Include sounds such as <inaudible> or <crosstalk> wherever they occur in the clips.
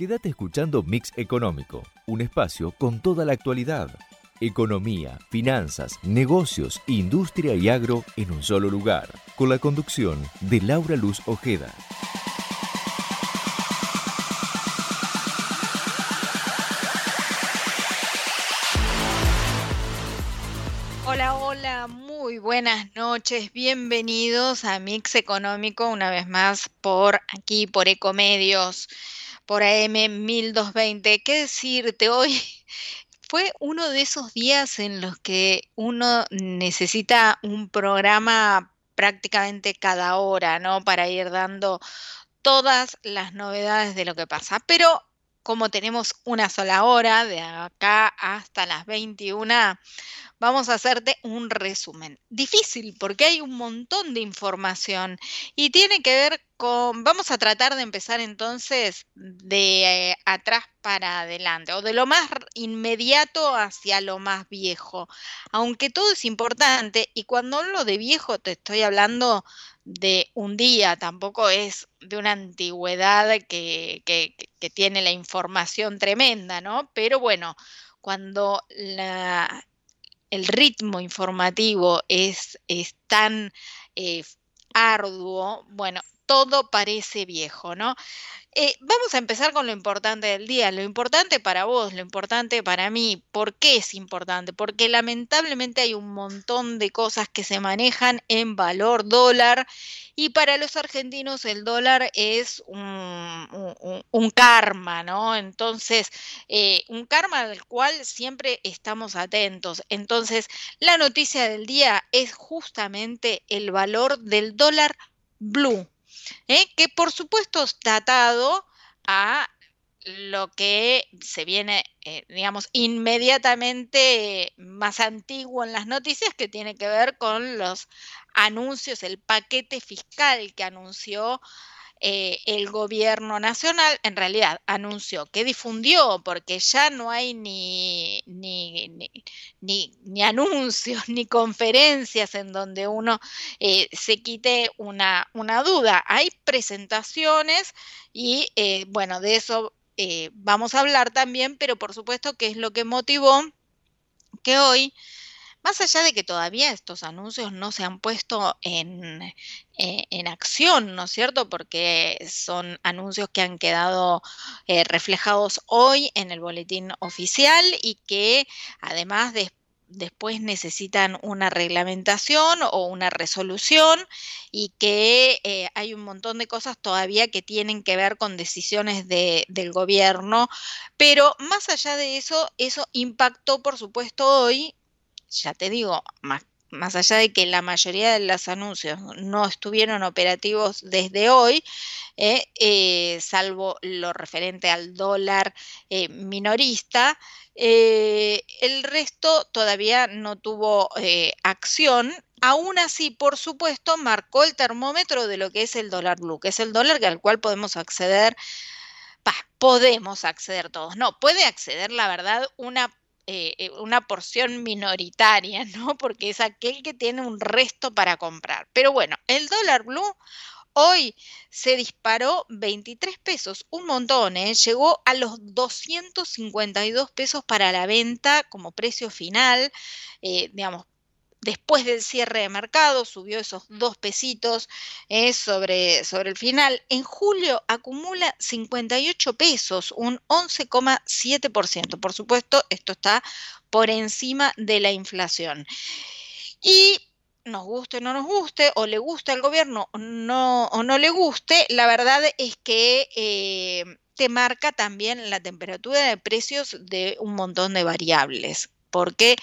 Quédate escuchando Mix Económico, un espacio con toda la actualidad. Economía, finanzas, negocios, industria y agro en un solo lugar, con la conducción de Laura Luz Ojeda. Hola, hola, muy buenas noches, bienvenidos a Mix Económico una vez más por aquí, por Ecomedios por AM 1220. ¿Qué decirte? Hoy <laughs> fue uno de esos días en los que uno necesita un programa prácticamente cada hora, ¿no? Para ir dando todas las novedades de lo que pasa. Pero como tenemos una sola hora, de acá hasta las 21, vamos a hacerte un resumen. Difícil porque hay un montón de información y tiene que ver con, vamos a tratar de empezar entonces de eh, atrás para adelante o de lo más inmediato hacia lo más viejo, aunque todo es importante y cuando hablo de viejo te estoy hablando de un día, tampoco es de una antigüedad que, que, tiene la información tremenda, ¿no? Pero bueno, cuando la, el ritmo informativo es, es tan eh, arduo, bueno, todo parece viejo, ¿no? Eh, vamos a empezar con lo importante del día, lo importante para vos, lo importante para mí. ¿Por qué es importante? Porque lamentablemente hay un montón de cosas que se manejan en valor dólar y para los argentinos el dólar es un, karma, ¿no? Entonces, eh, un karma al cual siempre estamos atentos. Entonces, la noticia del día es justamente el valor del dólar blue. ¿Eh? que por supuesto está atado a lo que se viene, eh, digamos, inmediatamente más antiguo en las noticias, que tiene que ver con los anuncios, el paquete fiscal que anunció eh, el gobierno nacional en realidad anunció que difundió, porque ya no hay ni, ni, ni, anuncios <laughs> ni conferencias en donde uno eh, se quite una, una, duda. Hay presentaciones y eh, bueno, de eso vamos a hablar también, pero por supuesto que es lo que motivó que hoy más allá de que todavía estos anuncios no se han puesto en, eh, en acción, ¿no es cierto? Porque son anuncios que han quedado eh, reflejados hoy en el boletín oficial y que además después necesitan una reglamentación o una resolución y que eh, hay un montón de cosas todavía que tienen que ver con decisiones de, del gobierno, pero más allá de eso, eso impactó por supuesto hoy ya te digo, más, más allá de que la mayoría de los anuncios no estuvieron operativos desde hoy, eh, eh, salvo lo referente al dólar eh, minorista, el resto todavía no tuvo acción. Aún así, por supuesto, marcó el termómetro de lo que es el dólar blue, que es el dólar al cual podemos acceder podemos acceder todos. No, puede acceder, la verdad, una eh, eh, una porción minoritaria, ¿no? Porque es aquel que tiene un resto para comprar. Pero bueno, el dólar blue hoy se disparó 23 pesos, un montón, ¿eh? llegó a los 252 pesos para la venta como precio final, digamos, después del cierre de mercado, subió esos dos pesitos eh, sobre, sobre el final. En julio acumula 58 pesos, un 11,7%. Por supuesto, esto está por encima de la inflación. Y nos guste o no nos guste, o le guste al gobierno no, o no le guste, la verdad es que eh, te marca también la temperatura de precios de un montón de variables, porque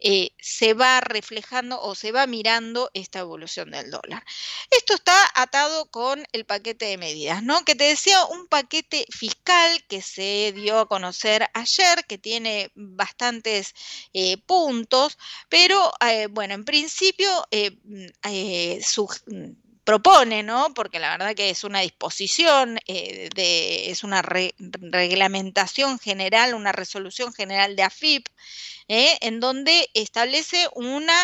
eh, se va reflejando o se va mirando esta evolución del dólar. Esto está atado con el paquete de medidas, ¿no? Que te decía un paquete fiscal que se dio a conocer ayer, que tiene bastantes eh, puntos, pero eh, bueno, en principio su propone, ¿no? Porque la verdad que es una disposición, eh, de, es una reglamentación general, una resolución general de AFIP, ¿eh? en donde establece una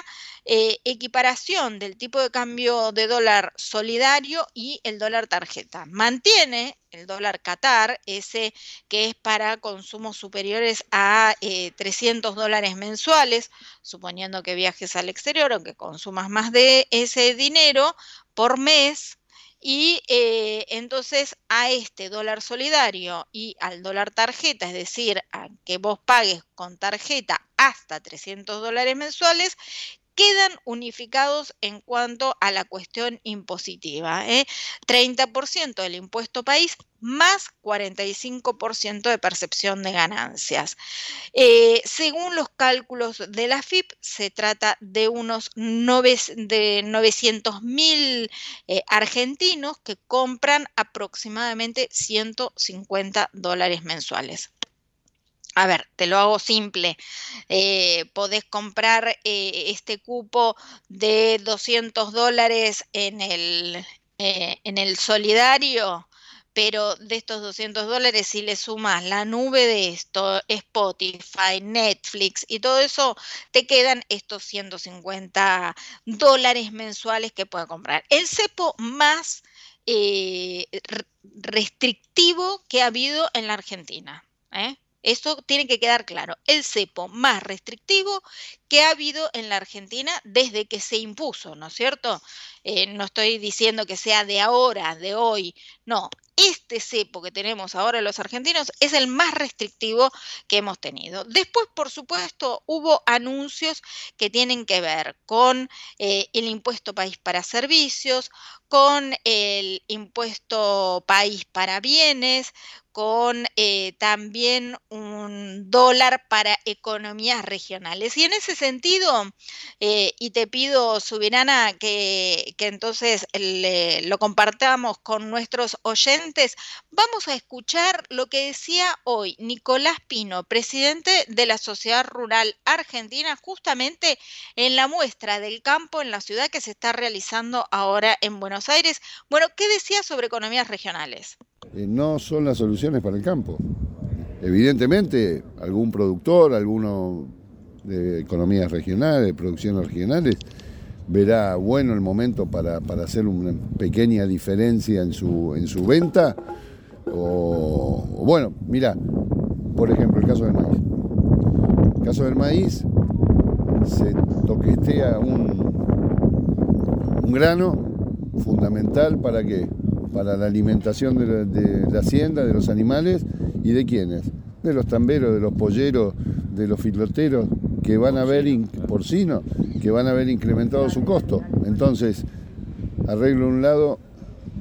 eh, equiparación del tipo de cambio de dólar solidario y el dólar tarjeta. Mantiene el dólar Qatar, ese que es para consumos superiores a 300 dólares mensuales, suponiendo que viajes al exterior o que consumas más de ese dinero por mes, y eh, entonces a este dólar solidario y al dólar tarjeta, es decir, a que vos pagues con tarjeta hasta 300 dólares mensuales, quedan unificados en cuanto a la cuestión impositiva. ¿eh? 30% del impuesto país más 45% de percepción de ganancias. Eh, según los cálculos de la FIP, se trata de unos de 900 mil eh, argentinos que compran aproximadamente 150 dólares mensuales. A ver, te lo hago simple. Eh, podés comprar eh, este cupo de 200 dólares en el, eh, en el solidario, pero de estos 200 dólares, si le sumas la nube de esto, Spotify, Netflix y todo eso, te quedan estos 150 dólares mensuales que puedes comprar. El cepo más restrictivo que ha habido en la Argentina. ¿eh? Eso tiene que quedar claro. El cepo más restrictivo que ha habido en la Argentina desde que se impuso, ¿no es cierto? Eh, no estoy diciendo que sea de ahora, de hoy, no. Este cepo que tenemos ahora los argentinos es el más restrictivo que hemos tenido. Después, por supuesto, hubo anuncios que tienen que ver con eh, el impuesto país para servicios, con el impuesto país para bienes, con eh, también un dólar para economías regionales. Y en ese sentido, eh, y te pido, Subirana, que, que entonces lo compartamos con nuestros oyentes, vamos a escuchar lo que decía hoy Nicolás Pino, presidente de la Sociedad Rural Argentina, justamente en la muestra del campo en la ciudad que se está realizando ahora en Buenos Aires. Bueno, ¿qué decía sobre economías regionales? Eh, no son las soluciones para el campo. Evidentemente, algún productor, alguno de economías regionales, de producciones regionales, verá bueno el momento para, hacer una pequeña diferencia en su, en su venta. O, bueno, mira, por ejemplo, el caso del maíz. El caso del maíz se toquetea un grano fundamental para que para la alimentación de la, hacienda, de los animales y de quiénes, de los tamberos, de los polleros, de los filoteros que van a ver porcino, que van a ver incrementado su costo. Entonces, arreglo un lado,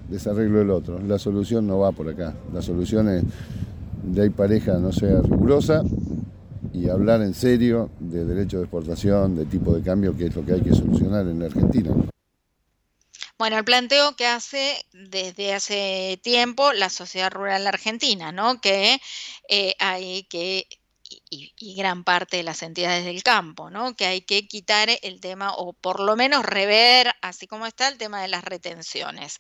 desarreglo el otro. La solución no va por acá. La solución es de ahí pareja no sea rigurosa y hablar en serio de derecho de exportación, de tipo de cambio, que es lo que hay que solucionar en la Argentina. Bueno, el planteo que hace desde hace tiempo la sociedad rural argentina, ¿no? Que eh, hay que y, gran parte de las entidades del campo, ¿no? Que hay que quitar el tema o por lo menos rever, así como está, el tema de las retenciones.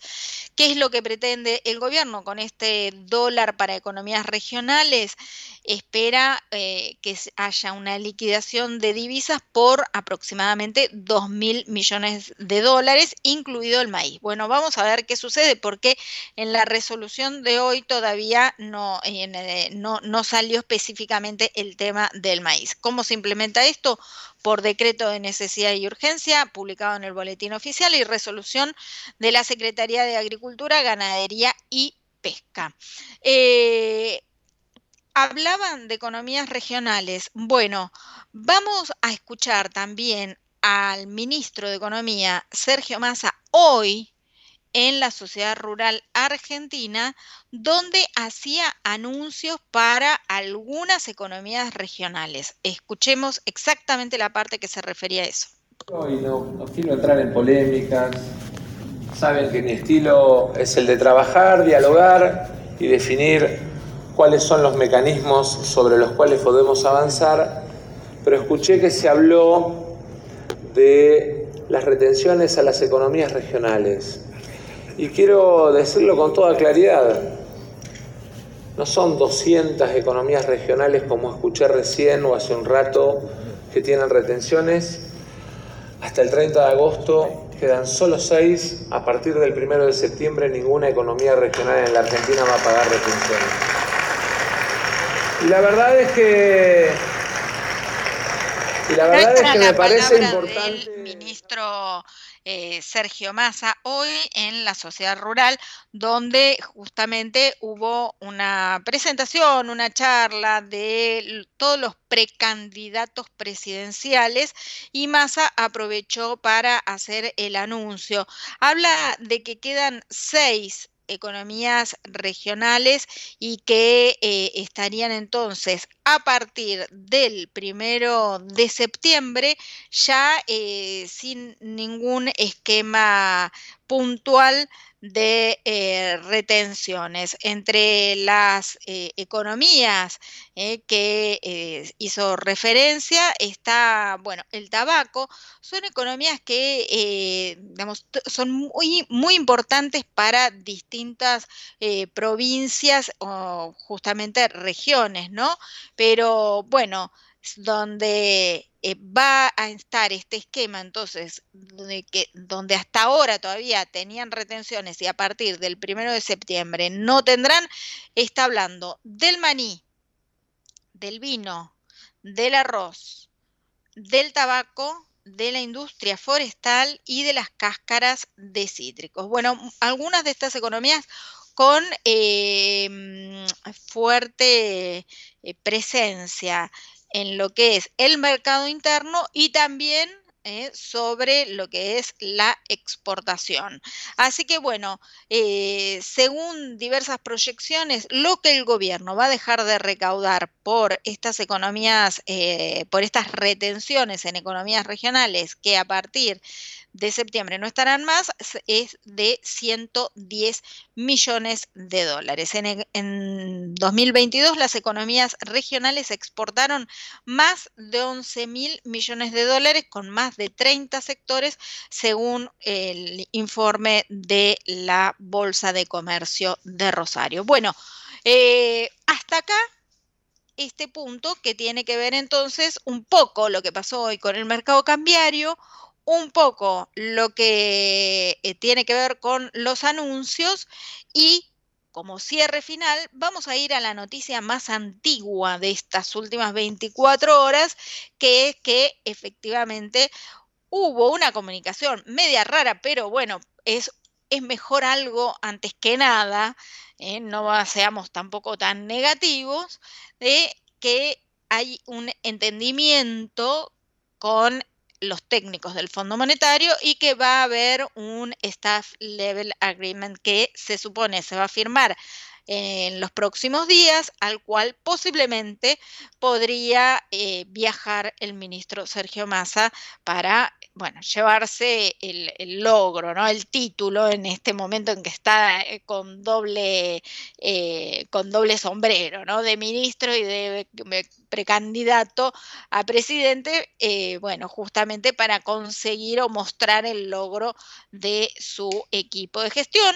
¿Qué es lo que pretende el gobierno con este dólar para economías regionales? Espera eh, que haya una liquidación de divisas por aproximadamente 2 mil millones de dólares, incluido el maíz. Bueno, vamos a ver qué sucede, porque en la resolución de hoy todavía no, eh, no, no salió específicamente el tema del maíz. ¿Cómo se implementa esto? Por decreto de necesidad y urgencia, publicado en el Boletín Oficial y resolución de la Secretaría de Agricultura, Ganadería y Pesca. Eh, hablaban de economías regionales. Bueno, vamos a escuchar también al ministro de Economía, Sergio Massa, hoy en la sociedad rural argentina, donde hacía anuncios para algunas economías regionales. Escuchemos exactamente la parte que se refería a eso. Hoy no, quiero entrar en polémicas. Saben que mi estilo es el de trabajar, dialogar y definir cuáles son los mecanismos sobre los cuales podemos avanzar, pero escuché que se habló de las retenciones a las economías regionales. Y quiero decirlo con toda claridad, no son 200 economías regionales como escuché recién o hace un rato que tienen retenciones. Hasta el 30 de agosto quedan solo 6. A partir del 1 de septiembre ninguna economía regional en la Argentina va a pagar retenciones. Y la verdad es que y la verdad es que me parece importante. Ministro eh, Sergio Massa hoy en la sociedad rural, donde justamente hubo una presentación, una charla de todos los precandidatos presidenciales y Massa aprovechó para hacer el anuncio. Habla de que quedan seis economías regionales y que eh, estarían entonces a partir del primero de septiembre ya eh, sin ningún esquema puntual de eh, retenciones. Entre las eh, economías eh, que hizo referencia está, bueno, el tabaco. Son economías que, son muy, muy importantes para distintas provincias o justamente regiones, ¿no? Pero bueno, donde eh, va a estar este esquema, entonces, donde, donde hasta ahora todavía tenían retenciones y a partir del primero de septiembre no tendrán, está hablando del maní, del vino, del arroz, del tabaco, de la industria forestal y de las cáscaras de cítricos. Bueno, algunas de estas economías con eh, fuerte eh, presencia en lo que es el mercado interno y también eh, sobre lo que es la exportación. Así que bueno, eh, según diversas proyecciones, lo que el gobierno va a dejar de recaudar por estas economías, eh, por estas retenciones en economías regionales que a partir de septiembre no estarán más, es de 110 millones de dólares. En, en 2022 las economías regionales exportaron más de 11 mil millones de dólares con más de 30 sectores según el informe de la Bolsa de Comercio de Rosario. Bueno, eh, hasta acá este punto que tiene que ver entonces un poco lo que pasó hoy con el mercado cambiario, un poco lo que eh, tiene que ver con los anuncios y como cierre final, vamos a ir a la noticia más antigua de estas últimas 24 horas, que es que efectivamente hubo una comunicación media rara, pero bueno, es, es mejor algo antes que nada, ¿eh? no seamos tampoco tan negativos, de que hay un entendimiento con los técnicos del Fondo Monetario y que va a haber un Staff Level Agreement que se supone se va a firmar en los próximos días, al cual posiblemente podría eh, viajar el ministro Sergio Massa para, bueno, llevarse el, logro, ¿no? El título en este momento en que está eh, con doble, eh, con doble sombrero, ¿no? De ministro y de, precandidato a presidente, bueno, justamente para conseguir o mostrar el logro de su equipo de gestión.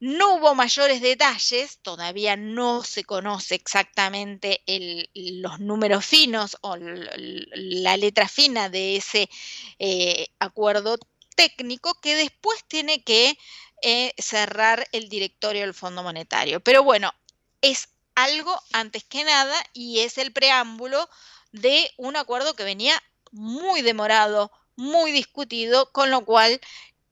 No hubo mayores detalles, todavía no se conoce exactamente los números finos o la letra fina de ese eh, acuerdo técnico que después tiene que eh, cerrar el directorio del Fondo Monetario. Pero bueno, es algo antes que nada y es el preámbulo de un acuerdo que venía muy demorado, muy discutido, con lo cual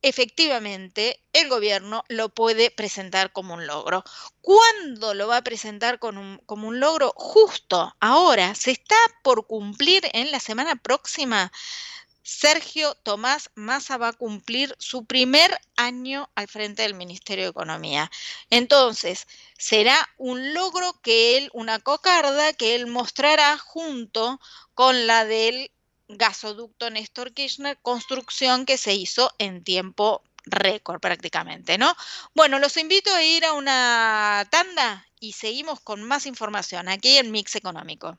efectivamente el gobierno lo puede presentar como un logro. ¿Cuándo lo va a presentar como un logro? Justo ahora, se está por cumplir en la semana próxima. Sergio Tomás Massa va a cumplir su primer año al frente del Ministerio de Economía. Entonces, será un logro que él, una cocarda que él mostrará junto con la del gasoducto Néstor Kirchner, construcción que se hizo en tiempo récord prácticamente, ¿no? Bueno, los invito a ir a una tanda y seguimos con más información aquí en Mix Económico.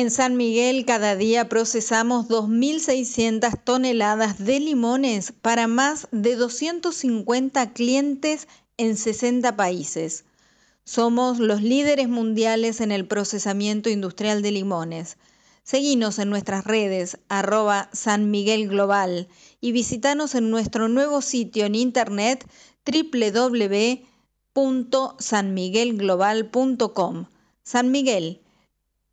En San Miguel cada día procesamos 2.600 toneladas de limones para más de 250 clientes en 60 países. Somos los líderes mundiales en el procesamiento industrial de limones. Seguinos en nuestras redes arroba San Miguel Global y visitanos en nuestro nuevo sitio en internet www.sanmiguelglobal.com. San Miguel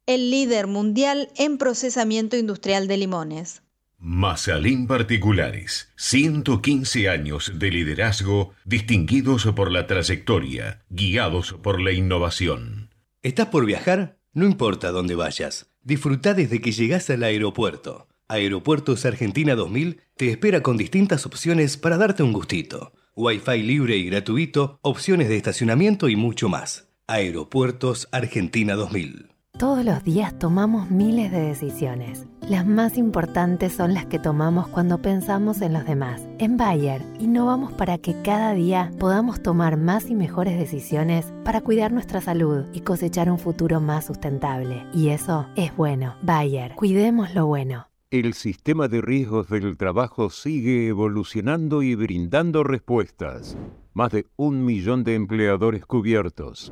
el líder mundial en procesamiento industrial de limones. Masalín Particulares, 115 años de liderazgo distinguidos por la trayectoria, guiados por la innovación. ¿Estás por viajar? No importa dónde vayas, disfruta desde que llegas al aeropuerto. Aeropuertos Argentina 2000 te espera con distintas opciones para darte un gustito. Wi-Fi libre y gratuito, opciones de estacionamiento y mucho más. Aeropuertos Argentina 2000. Todos los días tomamos miles de decisiones. Las más importantes son las que tomamos cuando pensamos en los demás. En Bayer, innovamos para que cada día podamos tomar más y mejores decisiones para cuidar nuestra salud y cosechar un futuro más sustentable. Y eso es bueno. Bayer, cuidemos lo bueno. El sistema de riesgos del trabajo sigue evolucionando y brindando respuestas. Más de un millón de empleadores cubiertos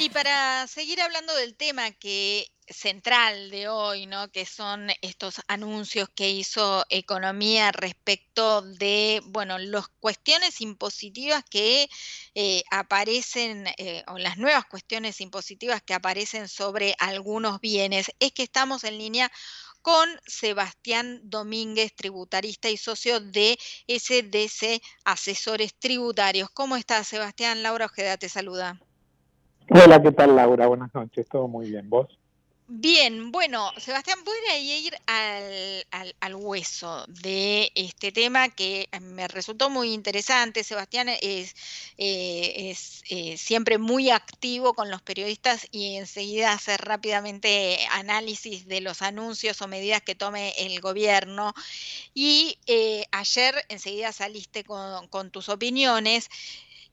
Y para seguir hablando del tema que central de hoy, ¿no? Que son estos anuncios que hizo Economía respecto de, bueno, las cuestiones impositivas que eh, aparecen, eh, o las nuevas cuestiones impositivas que aparecen sobre algunos bienes, es que estamos en línea con Sebastián Domínguez, tributarista y socio de SDC Asesores Tributarios. ¿Cómo estás, Sebastián? Laura Ojeda te saluda. Hola, ¿qué tal Laura? Buenas noches, todo muy bien. ¿Vos? Bien, bueno, Sebastián, voy a ir al, al, hueso de este tema que me resultó muy interesante. Sebastián es, eh, es eh, siempre muy activo con los periodistas y enseguida hace rápidamente análisis de los anuncios o medidas que tome el gobierno. Y eh, ayer enseguida saliste con, con tus opiniones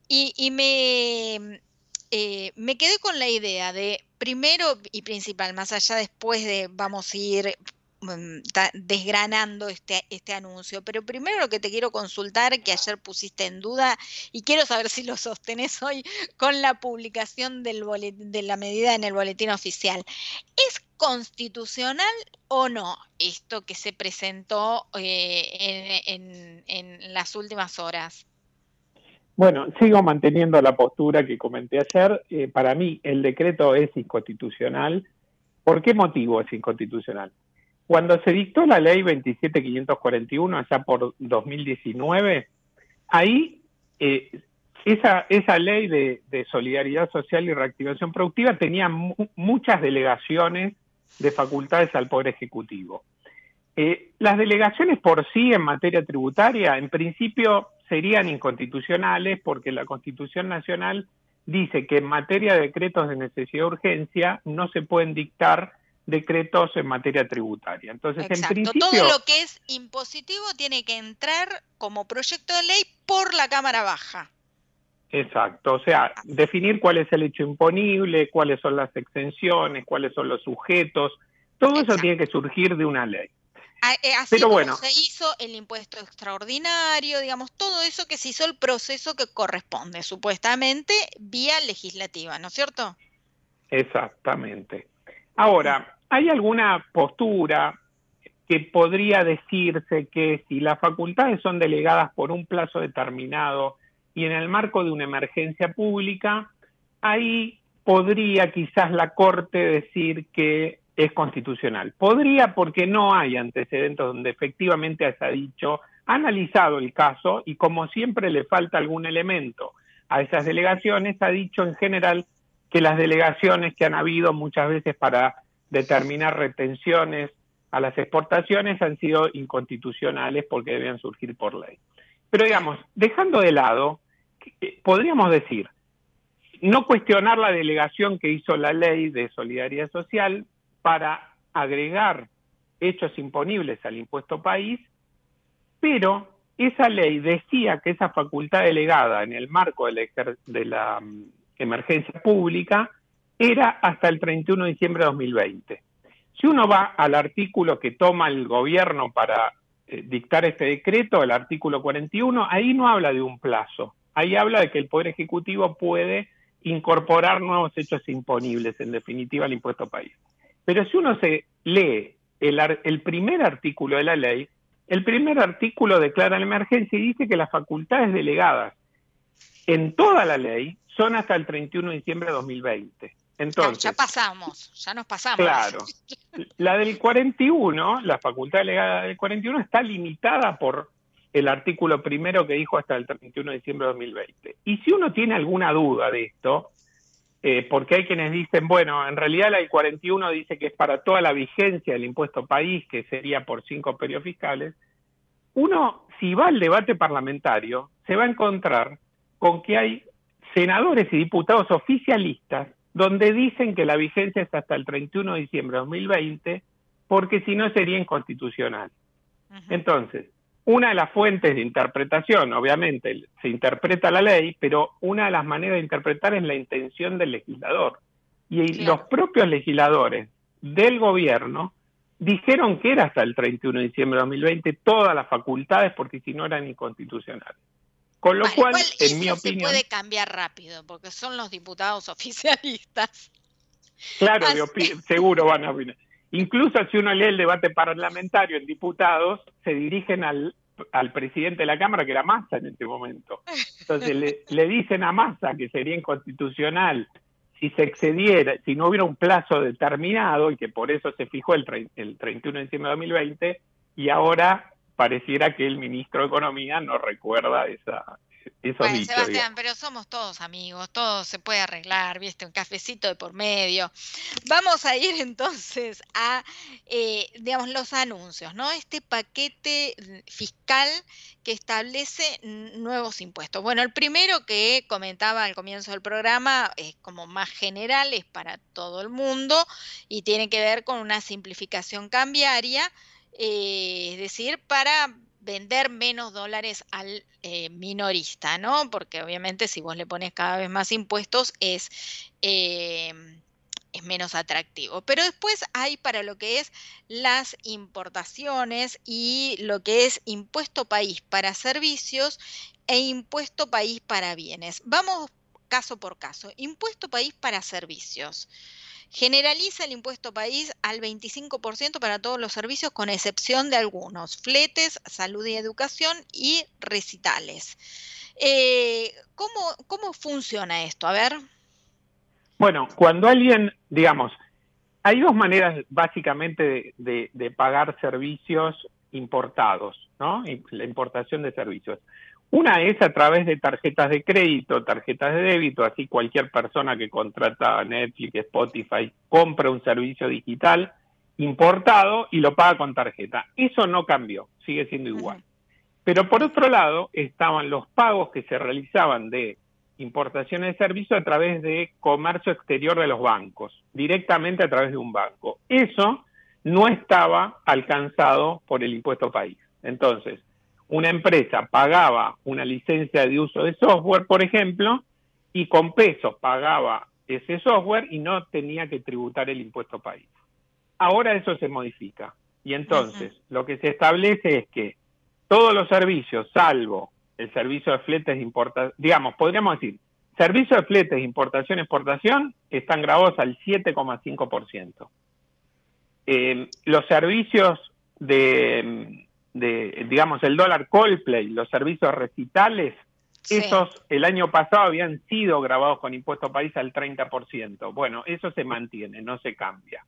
y, y me eh, me quedé con la idea de, primero y principal, más allá después de vamos a ir mm, desgranando este, este anuncio. Pero primero lo que te quiero consultar, que ayer pusiste en duda, y quiero saber si lo sostenés hoy con la publicación del de la medida en el boletín oficial. ¿Es constitucional o no esto que se presentó eh, en las últimas horas? Bueno, sigo manteniendo la postura que comenté ayer. Eh, para mí el decreto es inconstitucional. ¿Por qué motivo es inconstitucional? Cuando se dictó la ley 27541, allá por 2019, ahí eh, esa, esa ley de, solidaridad social y reactivación productiva tenía muchas delegaciones de facultades al Poder Ejecutivo. Eh, las delegaciones por sí en materia tributaria, en principio, serían inconstitucionales porque la Constitución Nacional dice que en materia de decretos de necesidad de urgencia no se pueden dictar decretos en materia tributaria. Entonces, en principio... Todo lo que es impositivo tiene que entrar como proyecto de ley por la Cámara Baja. Exacto, o sea, definir cuál es el hecho imponible, cuáles son las exenciones, cuáles son los sujetos, todo eso tiene que surgir de una ley. Eh, así como se hizo el impuesto extraordinario, digamos, todo eso que se hizo el proceso que corresponde, supuestamente, vía legislativa, ¿no es cierto? Exactamente. Ahora, ¿hay alguna postura que podría decirse que si las facultades son delegadas por un plazo determinado y en el marco de una emergencia pública, ahí podría quizás la Corte decir que es constitucional. Podría porque no hay antecedentes donde efectivamente haya dicho, ha analizado el caso y como siempre le falta algún elemento a esas delegaciones, ha dicho en general que las delegaciones que han habido muchas veces para determinar retenciones a las exportaciones han sido inconstitucionales porque debían surgir por ley. Pero digamos, dejando de lado, eh, podríamos decir, no cuestionar la delegación que hizo la ley de solidaridad social, para agregar hechos imponibles al impuesto país, pero esa ley decía que esa facultad delegada en el marco de la, mm, emergencia pública era hasta el 31 de diciembre de 2020. Si uno va al artículo que toma el gobierno para eh, dictar este decreto, el artículo 41, ahí no habla de un plazo, ahí habla de que el Poder Ejecutivo puede incorporar nuevos hechos imponibles, en definitiva, al impuesto país. Pero si uno se lee el, primer artículo de la ley, el primer artículo declara la emergencia y dice que las facultades delegadas en toda la ley son hasta el 31 de diciembre de 2020. Entonces, ya pasamos, ya nos pasamos. Claro. La del 41, la facultad delegada del 41 está limitada por el artículo primero que dijo hasta el 31 de diciembre de 2020. Y si uno tiene alguna duda de esto, eh, porque hay quienes dicen, bueno, en realidad la ley 41 dice que es para toda la vigencia del impuesto país, que sería por cinco periodos fiscales. Uno, si va al debate parlamentario, se va a encontrar con que hay senadores y diputados oficialistas donde dicen que la vigencia es hasta el 31 de diciembre de 2020, porque si no sería inconstitucional. Entonces, una de las fuentes de interpretación, obviamente, se interpreta la ley, pero una de las maneras de interpretar es la intención del legislador. Y los propios legisladores del gobierno dijeron que era hasta el 31 de diciembre de 2020 todas las facultades porque si no eran inconstitucionales. Con lo cual, en mi opinión... Se puede cambiar rápido porque son los diputados <laughs> oficialistas. Claro, seguro van a opinar. Incluso si uno lee el debate parlamentario en diputados, se dirigen al, al presidente de la Cámara, que era Massa en este momento. Entonces le, le dicen a Massa que sería inconstitucional si se excediera, si no hubiera un plazo determinado y que por eso se fijó el, el 31 de diciembre de 2020 y ahora pareciera que el ministro de Economía no recuerda esa, bueno, Sebastián, pero somos todos amigos, todo se puede arreglar, viste, un cafecito de por medio. Vamos a ir <laughs> entonces a, eh, digamos, los anuncios, ¿no? Este paquete fiscal que establece nuevos impuestos. Bueno, el primero que comentaba al comienzo del programa es como más general, es para todo el mundo y tiene que ver con una simplificación cambiaria, eh, es decir, para vender menos dólares al eh, minorista, ¿no? Porque obviamente si vos le pones cada vez más impuestos es... Eh, es menos atractivo. Pero después hay para lo que es las importaciones y lo que es impuesto país para servicios e impuesto país para bienes. Vamos caso por caso. Impuesto país para servicios. Generaliza el impuesto país al 25% para todos los servicios, con excepción de algunos, fletes, salud y educación y recitales. Eh, ¿cómo, ¿Cómo funciona esto? A ver. Bueno, cuando alguien, digamos, hay dos maneras básicamente de, pagar servicios importados, ¿no? La importación de servicios. Una es a través de tarjetas de crédito, tarjetas de débito, así cualquier persona que contrata Netflix, Spotify, compra un servicio digital importado y lo paga con tarjeta. Eso no cambió, sigue siendo igual. Pero por otro lado estaban los pagos que se realizaban de importaciones de servicios a través de comercio exterior de los bancos, directamente a través de un banco. Eso no estaba alcanzado por el impuesto país. Entonces, una empresa pagaba una licencia de uso de software, por ejemplo, y con pesos pagaba ese software y no tenía que tributar el impuesto país. Ahora eso se modifica. Y entonces, lo que se establece es que todos los servicios, salvo el servicio de fletes de importación, digamos, podríamos decir, servicio de fletes, importación, exportación, están grabados al 7,5%. Eh, los servicios de, digamos, el dólar Coldplay, los servicios recitales, esos el año pasado habían sido grabados con impuesto país al 30%. Bueno, eso se mantiene, no se cambia.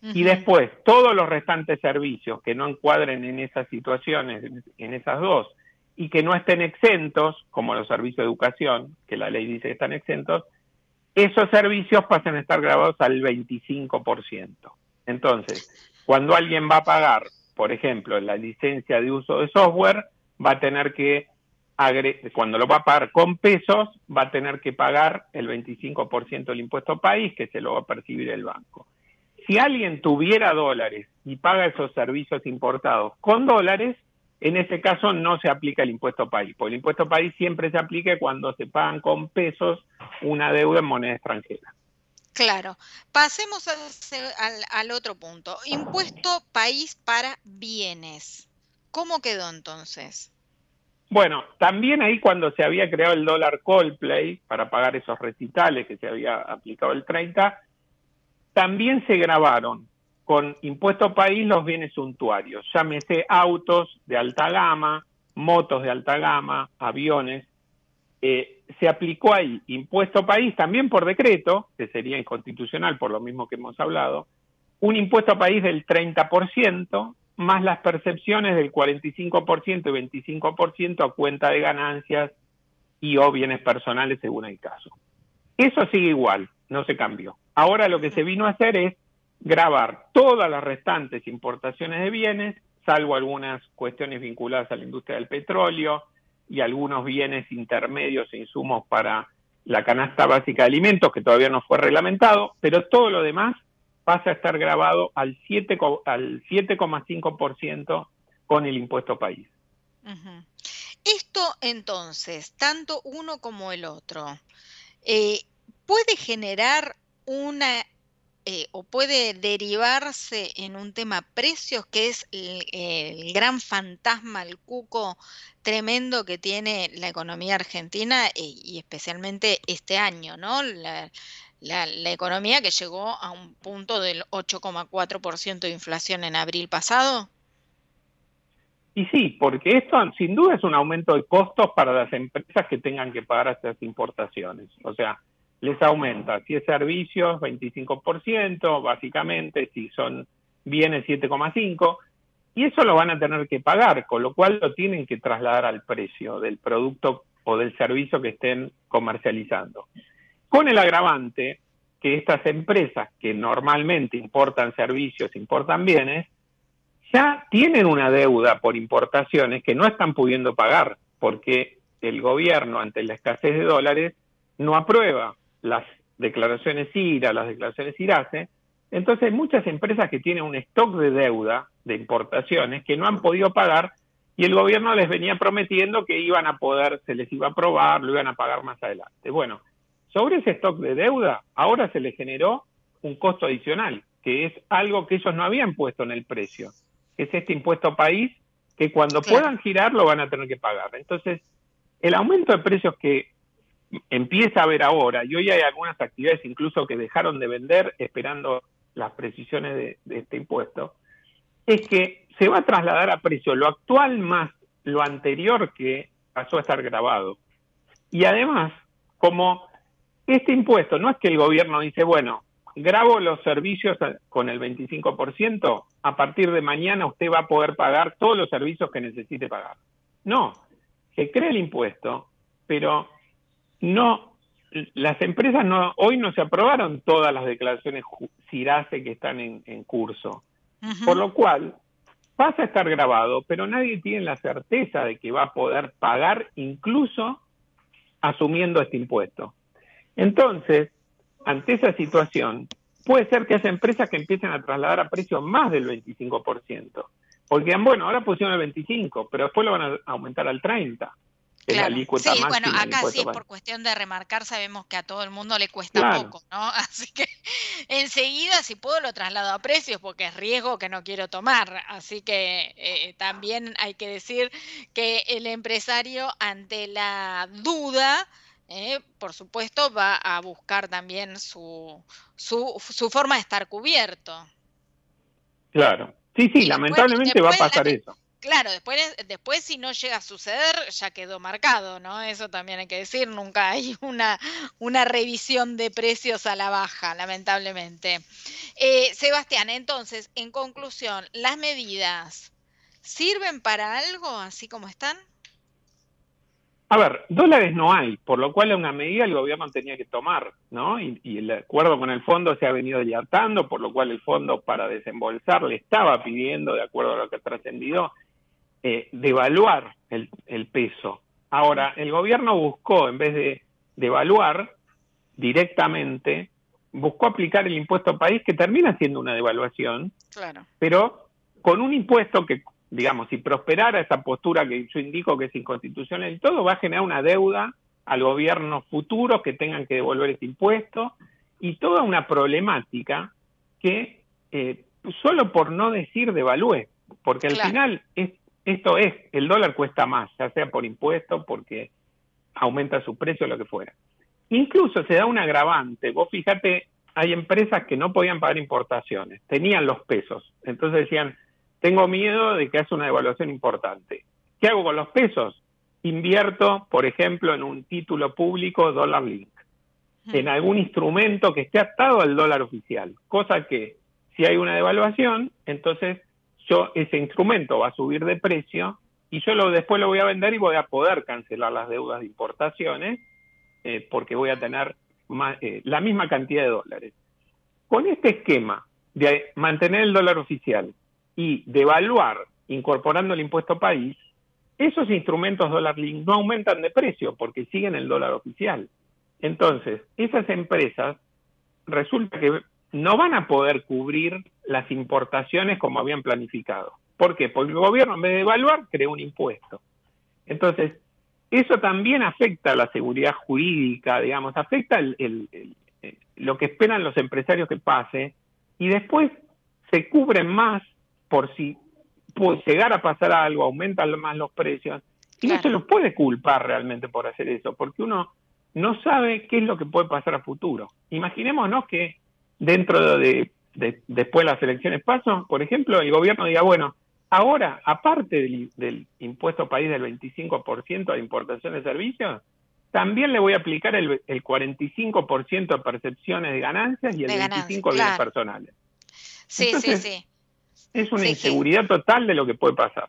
Y después, todos los restantes servicios que no encuadren en esas situaciones, en esas dos, y que no estén exentos, como los servicios de educación, que la ley dice que están exentos, esos servicios pasan a estar grabados al 25%. Entonces, cuando alguien va a pagar, por ejemplo, la licencia de uso de software, va a tener que, cuando lo va a pagar con pesos, va a tener que pagar el 25% del impuesto país, que se lo va a percibir el banco. Si alguien tuviera dólares y paga esos servicios importados con dólares, en ese caso no se aplica el impuesto país, porque el impuesto país siempre se aplica cuando se pagan con pesos una deuda en moneda extranjera. Claro. Pasemos al, otro punto. Impuesto país para bienes. ¿Cómo quedó entonces? Bueno, también ahí cuando se había creado el dólar Coldplay para pagar esos recitales que se había aplicado el 30, también se grabaron con impuesto país los bienes suntuarios, llámese autos de alta gama, motos de alta gama, aviones. Eh, se aplicó ahí impuesto país también por decreto, que sería inconstitucional por lo mismo que hemos hablado, un impuesto país del 30%, más las percepciones del 45% y 25% a cuenta de ganancias y o bienes personales según el caso. Eso sigue igual, no se cambió. Ahora lo que se vino a hacer es grabar todas las restantes importaciones de bienes, salvo algunas cuestiones vinculadas a la industria del petróleo y algunos bienes intermedios e insumos para la canasta básica de alimentos, que todavía no fue reglamentado, pero todo lo demás pasa a estar grabado al 7,5% con el impuesto país. Esto entonces, tanto uno como el otro, eh, puede generar una eh, o puede derivarse en un tema precios, que es el, gran fantasma, el cuco tremendo que tiene la economía argentina eh, y, especialmente este año, ¿no? La, la, economía que llegó a un punto del 8,4% de inflación en abril pasado. Y sí, porque esto sin duda es un aumento de costos para las empresas que tengan que pagar estas importaciones. O sea, les aumenta. Si es servicios, 25%, básicamente, si son bienes, 7,5%, y eso lo van a tener que pagar, con lo cual lo tienen que trasladar al precio del producto o del servicio que estén comercializando. Con el agravante que estas empresas que normalmente importan servicios, importan bienes, ya tienen una deuda por importaciones que no están pudiendo pagar porque el gobierno ante la escasez de dólares no aprueba las declaraciones IRA, las declaraciones IRACE, entonces hay muchas empresas que tienen un stock de deuda de importaciones que no han podido pagar y el gobierno les venía prometiendo que iban a poder, se les iba a aprobar, lo iban a pagar más adelante. Bueno, sobre ese stock de deuda, ahora se le generó un costo adicional, que es algo que ellos no habían puesto en el precio, que es este impuesto país, que cuando puedan girar lo van a tener que pagar. Entonces, el aumento de precios que empieza a haber ahora, y hoy hay algunas actividades incluso que dejaron de vender esperando las precisiones de, de este impuesto, es que se va a trasladar a precio lo actual más lo anterior que pasó a estar grabado. Y además, como este impuesto no es que el gobierno dice, bueno, grabo los servicios con el 25%, a partir de mañana usted va a poder pagar todos los servicios que necesite pagar. No, se crea el impuesto, pero no, las empresas no, hoy no se aprobaron todas las declaraciones CIRASE que están en, curso. Por lo cual, pasa a estar grabado, pero nadie tiene la certeza de que va a poder pagar incluso asumiendo este impuesto. Entonces, ante esa situación, puede ser que haya empresas que empiecen a trasladar a precio más del 25%. Porque, bueno, ahora pusieron el 25%, pero después lo van a aumentar al 30%. Claro. sí, bueno, acá sí es por cuestión de remarcar, sabemos que a todo el mundo le cuesta poco, ¿no? <laughs> Así que enseguida, si puedo, lo traslado a precios, porque es riesgo que no quiero tomar. Así que eh, también hay que decir que el empresario, ante la duda, eh, por supuesto, va a buscar también su, su, su forma de estar cubierto. Claro. Sí, sí, lamentablemente va a pasar eso. Claro, después, después si no llega a suceder, ya quedó marcado, ¿no? Eso también hay que decir, nunca hay una, una revisión de precios a la baja, lamentablemente. Eh, Sebastián, entonces, en conclusión, ¿las medidas sirven para algo así como están? A ver, dólares no hay, por lo cual una medida el gobierno tenía que tomar, ¿no? Y, el acuerdo con el fondo se ha venido dilatando, por lo cual el fondo para desembolsar le estaba pidiendo, de acuerdo a lo que ha trascendido, eh, devaluar el, peso. Ahora, el gobierno buscó, en vez de devaluar directamente, buscó aplicar el impuesto país, que termina siendo una devaluación, claro. pero con un impuesto que, digamos, si prosperara esa postura que yo indico que es inconstitucional y todo, va a generar una deuda al gobierno futuro que tengan que devolver ese impuesto y toda una problemática que eh, solo por no decir devalúe, porque al final es esto es, el dólar cuesta más, ya sea por impuesto, porque aumenta su precio, lo que fuera. Incluso se da un agravante. Vos fíjate, hay empresas que no podían pagar importaciones, tenían los pesos. Entonces decían, tengo miedo de que haga una devaluación importante. ¿Qué hago con los pesos? Invierto, por ejemplo, en un título público dólar link, en algún instrumento que esté atado al dólar oficial, cosa que si hay una devaluación, entonces yo ese instrumento va a subir de precio y yo lo, después lo voy a vender y voy a poder cancelar las deudas de importaciones eh, porque voy a tener eh, la misma cantidad de dólares. Con este esquema de mantener el dólar oficial y devaluar incorporando el impuesto país, esos instrumentos dólar link no aumentan de precio porque siguen el dólar oficial. Entonces, esas empresas resulta que no van a poder cubrir las importaciones como habían planificado. ¿Por qué? Porque el gobierno en vez de evaluar crea un impuesto. Entonces, eso también afecta a la seguridad jurídica, digamos, afecta el, lo que esperan los empresarios que pase y después se cubren más por si puede llegar a pasar algo, aumentan más los precios. Y no se los puede culpar realmente por hacer eso, porque uno no sabe qué es lo que puede pasar a futuro. Imaginémonos que dentro de, después de las elecciones paso, por ejemplo, el gobierno diga, bueno, ahora, aparte del, impuesto país del 25% de importación de servicios, también le voy a aplicar el, el 45% de percepciones de ganancias y el 25% de bienes personales. Sí, sí, sí. Es una inseguridad total de lo que puede pasar.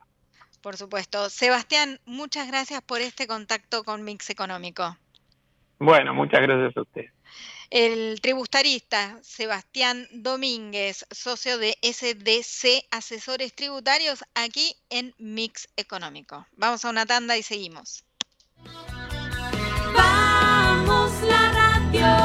Por supuesto. Sebastián, muchas gracias por este contacto con Mix Económico. Bueno, muchas gracias a usted. El tributarista Sebastián Domínguez, socio de SDC Asesores Tributarios, aquí en Mix Económico. Vamos a una tanda y seguimos. Vamos la radio.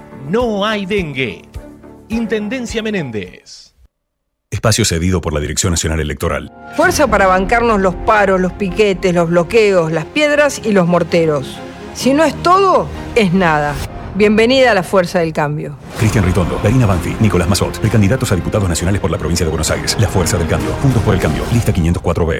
no hay dengue. Intendencia Menéndez. Espacio cedido por la Dirección Nacional Electoral. Fuerza para bancarnos los paros, los piquetes, los bloqueos, las piedras y los morteros. Si no es todo, es nada. Bienvenida a la Fuerza del Cambio. Cristian Ritondo, Darina Banfi, Nicolás Mazot, precandidatos a diputados nacionales por la provincia de Buenos Aires. La Fuerza del Cambio. Juntos por el Cambio. Lista 504B.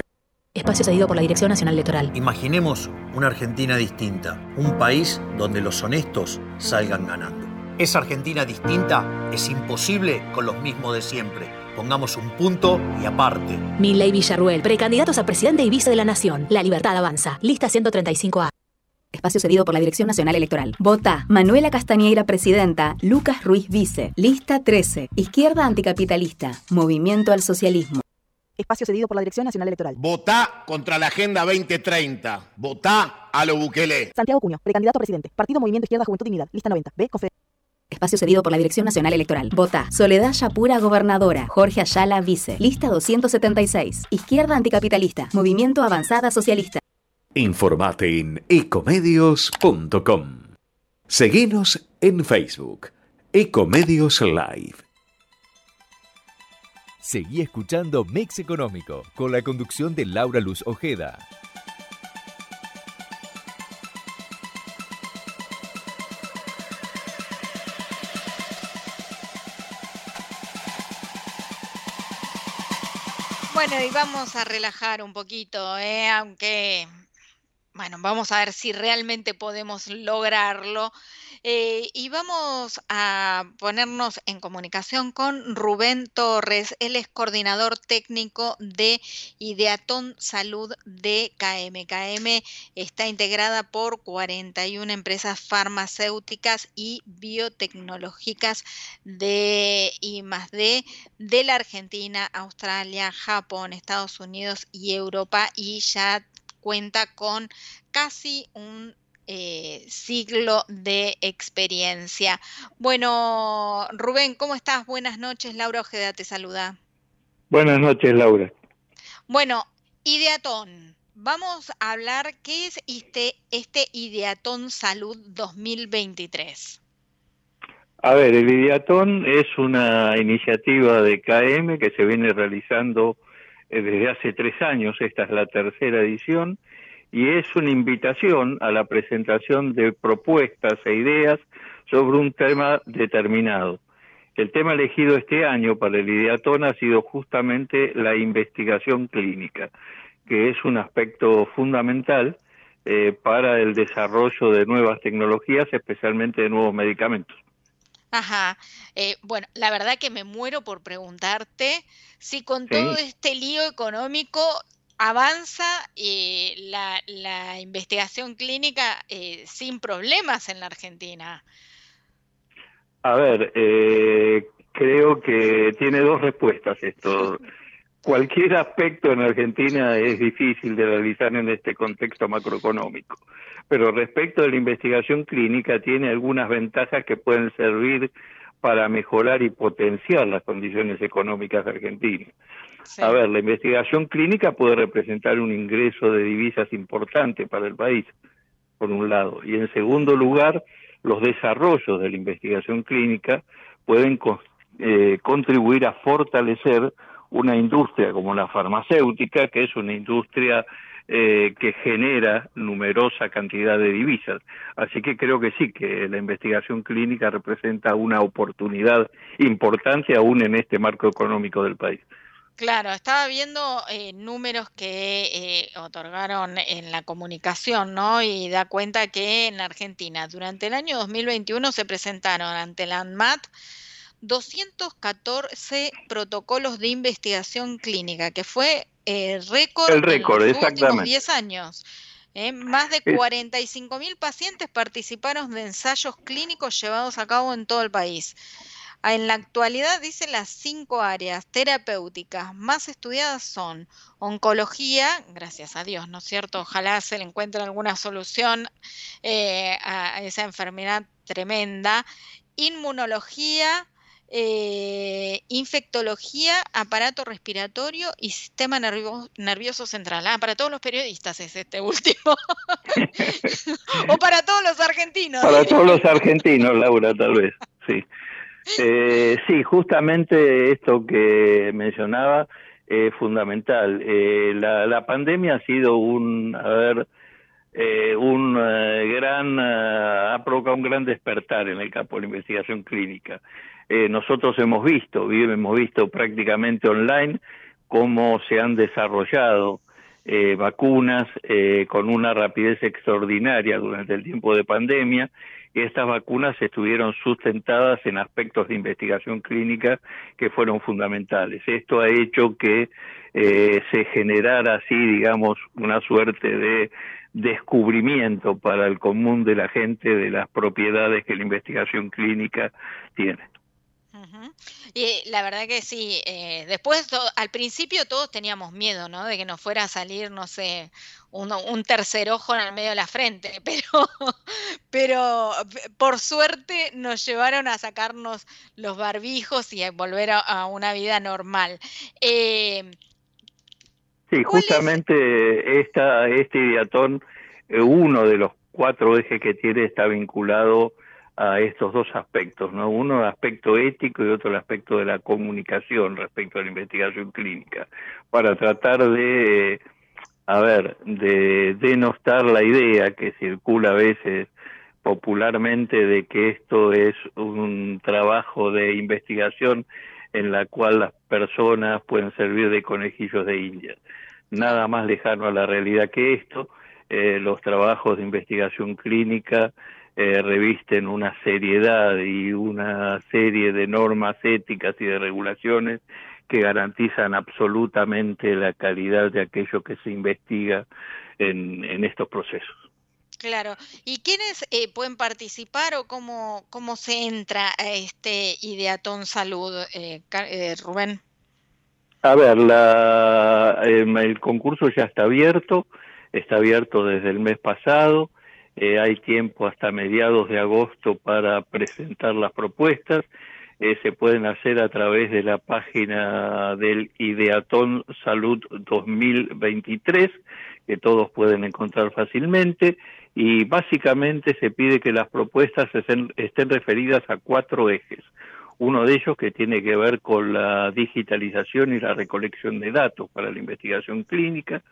Espacio cedido por la Dirección Nacional Electoral. Imaginemos una Argentina distinta, un país donde los honestos salgan ganando. Esa Argentina distinta es imposible con los mismos de siempre. Pongamos un punto y aparte. Milley Villarruel, precandidatos a presidente y vice de la Nación. La libertad avanza. Lista 135A. Espacio cedido por la Dirección Nacional Electoral. Vota Manuela Castañeira, presidenta. Lucas Ruiz, vice. Lista 13. Izquierda anticapitalista. Movimiento al socialismo. Espacio cedido por la Dirección Nacional Electoral. Votá contra la Agenda 2030. Votá a lo Bukele. Santiago Cuño, precandidato a presidente. Partido Movimiento Izquierda Juventud Dignidad. Lista 90. B. Confe. Espacio cedido por la Dirección Nacional Electoral. Vota Soledad Yapura, gobernadora. Jorge Ayala, vice. Lista 276. Izquierda anticapitalista. Movimiento Avanzada Socialista. Informate en ecomedios.com. Seguinos en Facebook. Ecomedios Live. Seguí escuchando Mix Económico con la conducción de Laura Luz Ojeda. Y vamos a relajar un poquito, ¿eh? aunque, bueno, vamos a ver si realmente podemos lograrlo. Eh, y vamos a ponernos en comunicación con Rubén Torres, él es coordinador técnico de Ideatón Salud de KM. KM está integrada por 41 empresas farmacéuticas y biotecnológicas de I D de la Argentina, Australia, Japón, Estados Unidos y Europa y ya cuenta con casi un eh, siglo de experiencia. Bueno, Rubén, ¿cómo estás? Buenas noches. Laura Ojeda te saluda. Buenas noches, Laura. Bueno, Ideatón. Vamos a hablar qué es este, este Ideatón Salud 2023. A ver, el Ideatón es una iniciativa de KM que se viene realizando eh, desde hace tres años. Esta es la tercera edición y es una invitación a la presentación de propuestas e ideas sobre un tema determinado. El tema elegido este año para el Ideatón ha sido justamente la investigación clínica, que es un aspecto fundamental eh, para el desarrollo de nuevas tecnologías, especialmente de nuevos medicamentos. Ajá. Eh, bueno, la verdad que me muero por preguntarte si con todo este lío económico avanza eh, la, la, investigación clínica eh, sin problemas en la Argentina. A ver, eh, creo que tiene dos respuestas esto. <laughs> Cualquier aspecto en Argentina es difícil de realizar en este contexto macroeconómico, pero respecto de la investigación clínica tiene algunas ventajas que pueden servir para mejorar y potenciar las condiciones económicas de Argentina. A ver, la investigación clínica puede representar un ingreso de divisas importante para el país, por un lado. Y en segundo lugar, los desarrollos de la investigación clínica pueden eh, contribuir a fortalecer una industria como la farmacéutica, que es una industria eh, que genera numerosa cantidad de divisas. Así que creo que sí, que la investigación clínica representa una oportunidad importante aún en este marco económico del país. Claro, estaba viendo eh, números que eh, otorgaron en la comunicación, ¿no? Y da cuenta que en Argentina durante el año 2021 se presentaron ante la ANMAT 214 protocolos de investigación clínica, que fue eh, récord El récord, en los últimos exactamente. 10 años. ¿eh? Más de Es- 45 mil pacientes participaron de ensayos clínicos llevados a cabo en todo el país. En la actualidad, dice, las cinco áreas terapéuticas más estudiadas son oncología, gracias a Dios, ¿no es cierto? Ojalá se le encuentre alguna solución eh, a esa enfermedad tremenda. Inmunología, eh, infectología, aparato respiratorio y sistema nervio- nervioso central. Ah, para todos los periodistas es este último. <laughs> o para todos los argentinos. Para todos los argentinos, Laura, tal vez, sí. Eh, sí, justamente esto que mencionaba es fundamental. Eh, la, la pandemia ha sido un, a eh, un eh, gran, eh, ha provocado un gran despertar en el campo de la investigación clínica. Eh, nosotros hemos visto, vi- hemos visto prácticamente online cómo se han desarrollado eh, vacunas eh, con una rapidez extraordinaria durante el tiempo de pandemia estas vacunas estuvieron sustentadas en aspectos de investigación clínica que fueron fundamentales. Esto ha hecho que eh, se generara así, digamos, una suerte de descubrimiento para el común de la gente de las propiedades que la investigación clínica tiene. Y la verdad que sí, eh, después al principio todos teníamos miedo, ¿no? De que nos fuera a salir, no sé, uno- un tercer ojo en el medio de la frente, <laughs> pero, pero por suerte nos llevaron a sacarnos los barbijos y a volver a, a una vida normal. Eh, Sí, justamente esta, este ideatón, eh, uno de los cuatro ejes que tiene está vinculado a estos dos aspectos, ¿no? Uno el aspecto ético y otro el aspecto de la comunicación respecto a la investigación clínica, para tratar de, a ver, de denostar la idea que circula a veces popularmente de que esto es un trabajo de investigación en la cual las personas pueden servir de conejillos de India. Nada más lejano a la realidad que esto, eh, los trabajos de investigación clínica eh, revisten una seriedad y una serie de normas éticas y de regulaciones que garantizan absolutamente la calidad de aquello que se investiga en, en estos procesos. claro, ¿y quiénes eh, pueden participar o cómo, cómo se entra a este Ideatón Salud, eh, eh, Rubén? A ver, la, em, el concurso ya está abierto, está abierto desde el mes pasado, eh, hay tiempo hasta mediados de agosto para presentar las propuestas, eh, se pueden hacer a través de la página del Ideatón Salud 2023, que todos pueden encontrar fácilmente, y básicamente se pide que las propuestas estén, estén referidas a cuatro ejes. Uno de ellos que tiene que ver con la digitalización y la recolección de datos para la investigación clínica,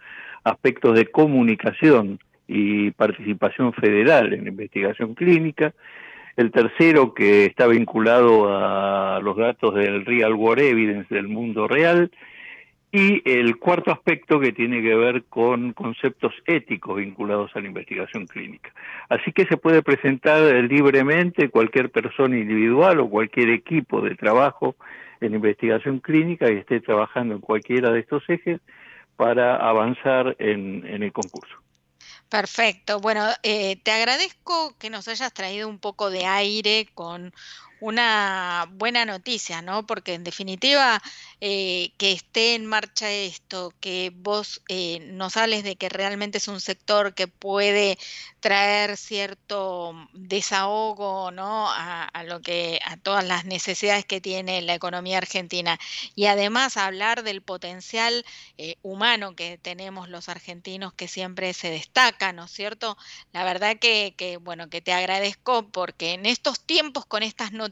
aspectos de comunicación y participación federal en investigación clínica. El tercero que está vinculado a los datos del Real World Evidence del mundo real. Y el cuarto aspecto que tiene que ver con conceptos éticos vinculados a la investigación clínica. Así que se puede presentar libremente cualquier persona individual o cualquier equipo de trabajo en investigación clínica y esté trabajando en cualquiera de estos ejes para avanzar en, en el concurso. Perfecto. Bueno, eh, te agradezco que nos hayas traído un poco de aire con una buena noticia, ¿no? Porque en definitiva, eh, que esté en marcha esto, que vos eh, nos hables de que realmente es un sector que puede traer cierto desahogo, ¿no? A, lo que, a todas las necesidades que tiene la economía argentina. Y además hablar del potencial eh, humano que tenemos los argentinos que siempre se destaca, ¿no es cierto? La verdad que, que, bueno, que te agradezco porque en estos tiempos con estas noticias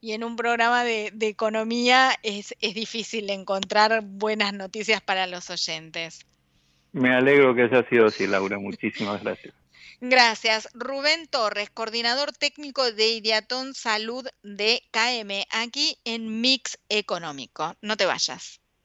y en un programa de, de economía es, es difícil encontrar buenas noticias para los oyentes. Me alegro que haya sido así, Laura. Muchísimas <laughs> gracias. Gracias. Rubén Torres, coordinador técnico de Ideatón Salud de KM, aquí en Mix Económico. No te vayas.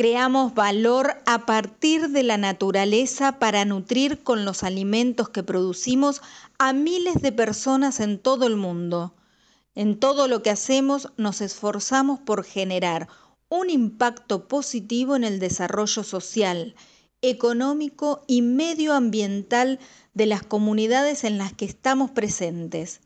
Creamos valor a partir de la naturaleza para nutrir con los alimentos que producimos a miles de personas en todo el mundo. En todo lo que hacemos nos esforzamos por generar un impacto positivo en el desarrollo social, económico y medioambiental de las comunidades en las que estamos presentes.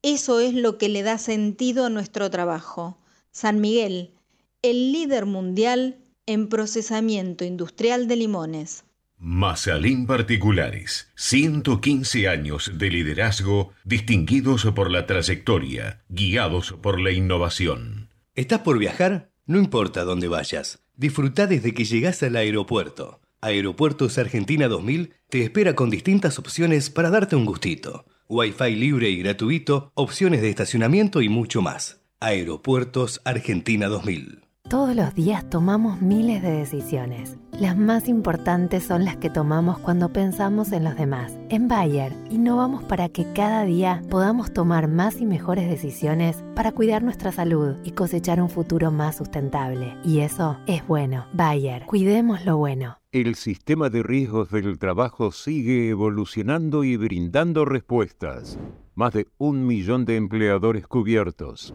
Eso es lo que le da sentido a nuestro trabajo. San Miguel, el líder mundial en procesamiento industrial de limones. Mazalín Particulares, 115 años de liderazgo distinguidos por la trayectoria, guiados por la innovación. ¿Estás por viajar? No importa dónde vayas. Disfruta desde que llegás al aeropuerto. Aeropuertos Argentina 2000 te espera con distintas opciones para darte un gustito. Wi-Fi libre y gratuito, opciones de estacionamiento y mucho más. Aeropuertos Argentina 2000. Todos los días tomamos miles de decisiones. Las más importantes son las que tomamos cuando pensamos en los demás. En Bayer, innovamos para que cada día podamos tomar más y mejores decisiones para cuidar nuestra salud y cosechar un futuro más sustentable. Y eso es bueno. Bayer, cuidemos lo bueno. El sistema de riesgos del trabajo sigue evolucionando y brindando respuestas. Más de un millón de empleadores cubiertos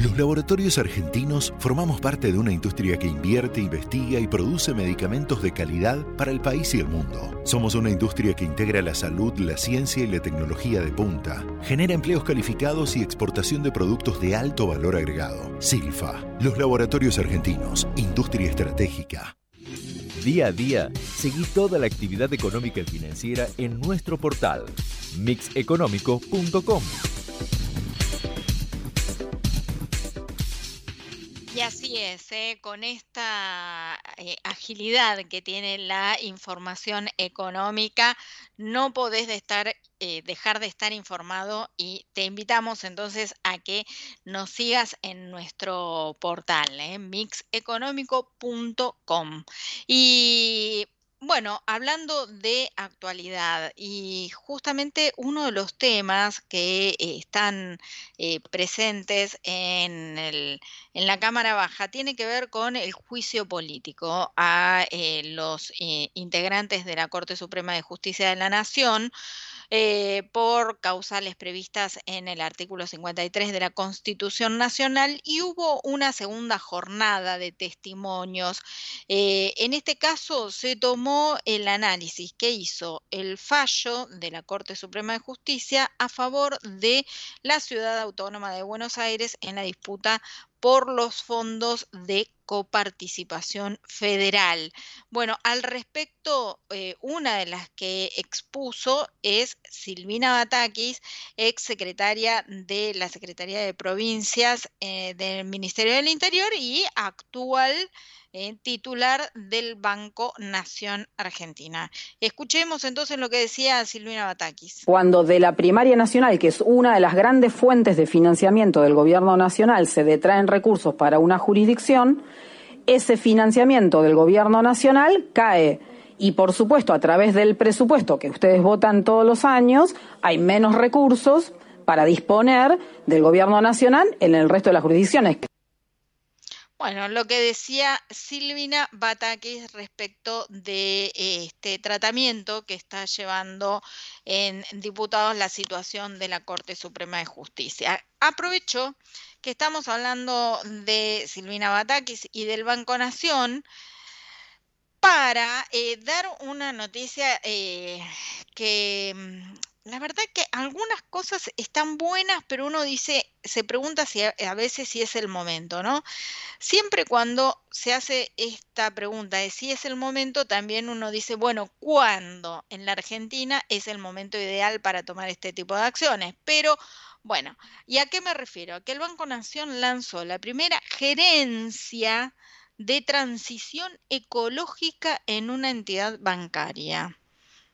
Los laboratorios argentinos formamos parte de una industria que invierte, investiga y produce medicamentos de calidad para el país y el mundo. Somos una industria que integra la salud, la ciencia y la tecnología de punta. Genera empleos calificados y exportación de productos de alto valor agregado. Silfa, los laboratorios argentinos, industria estratégica. Día a día, seguí toda la actividad económica y financiera en nuestro portal mixeconómico.com. Y así es, ¿eh? con esta eh, agilidad que tiene la información económica, no podés eh, dejar de estar informado y te invitamos entonces a que nos sigas en nuestro portal, mixeconómico.com. Y bueno, hablando de actualidad y justamente uno de los temas que eh, están eh, presentes en, el- en la Cámara Baja tiene que ver con el juicio político a eh, los eh, integrantes de la Corte Suprema de Justicia de la Nación eh, por causales previstas en el artículo 53 de la Constitución Nacional y hubo una segunda jornada de testimonios. Eh, en este caso se tomó el análisis que hizo el fallo de la Corte Suprema de Justicia a favor de la Ciudad Autónoma de Buenos Aires en la disputa por los fondos de coparticipación federal. Bueno, al respecto, eh, una de las que expuso es Silvina Batakis, ex secretaria de la Secretaría de Provincias eh, del Ministerio del Interior y actual eh, titular del Banco Nación Argentina. Escuchemos entonces lo que decía Silvina Batakis. Cuando de la primaria nacional, que es una de las grandes fuentes de financiamiento del gobierno nacional, se detraen recursos para una jurisdicción, ese financiamiento del gobierno nacional cae y por supuesto a través del presupuesto que ustedes votan todos los años hay menos recursos para disponer del gobierno nacional en el resto de las jurisdicciones. Bueno, lo que decía Silvina Batakis respecto de este tratamiento que está llevando en diputados la situación de la Corte Suprema de Justicia. Aprovecho que estamos hablando de Silvina Batakis y del Banco Nación para eh, dar una noticia eh, que mm, la verdad que algunas cosas están buenas, pero uno dice, se pregunta si a, veces si es el momento, ¿no? Siempre cuando se hace esta pregunta de si es el momento, también uno dice, bueno, ¿cuándo en la Argentina es el momento ideal para tomar este tipo de acciones? Pero bueno, ¿y a qué me refiero? Que el Banco Nación lanzó la primera gerencia de transición ecológica en una entidad bancaria.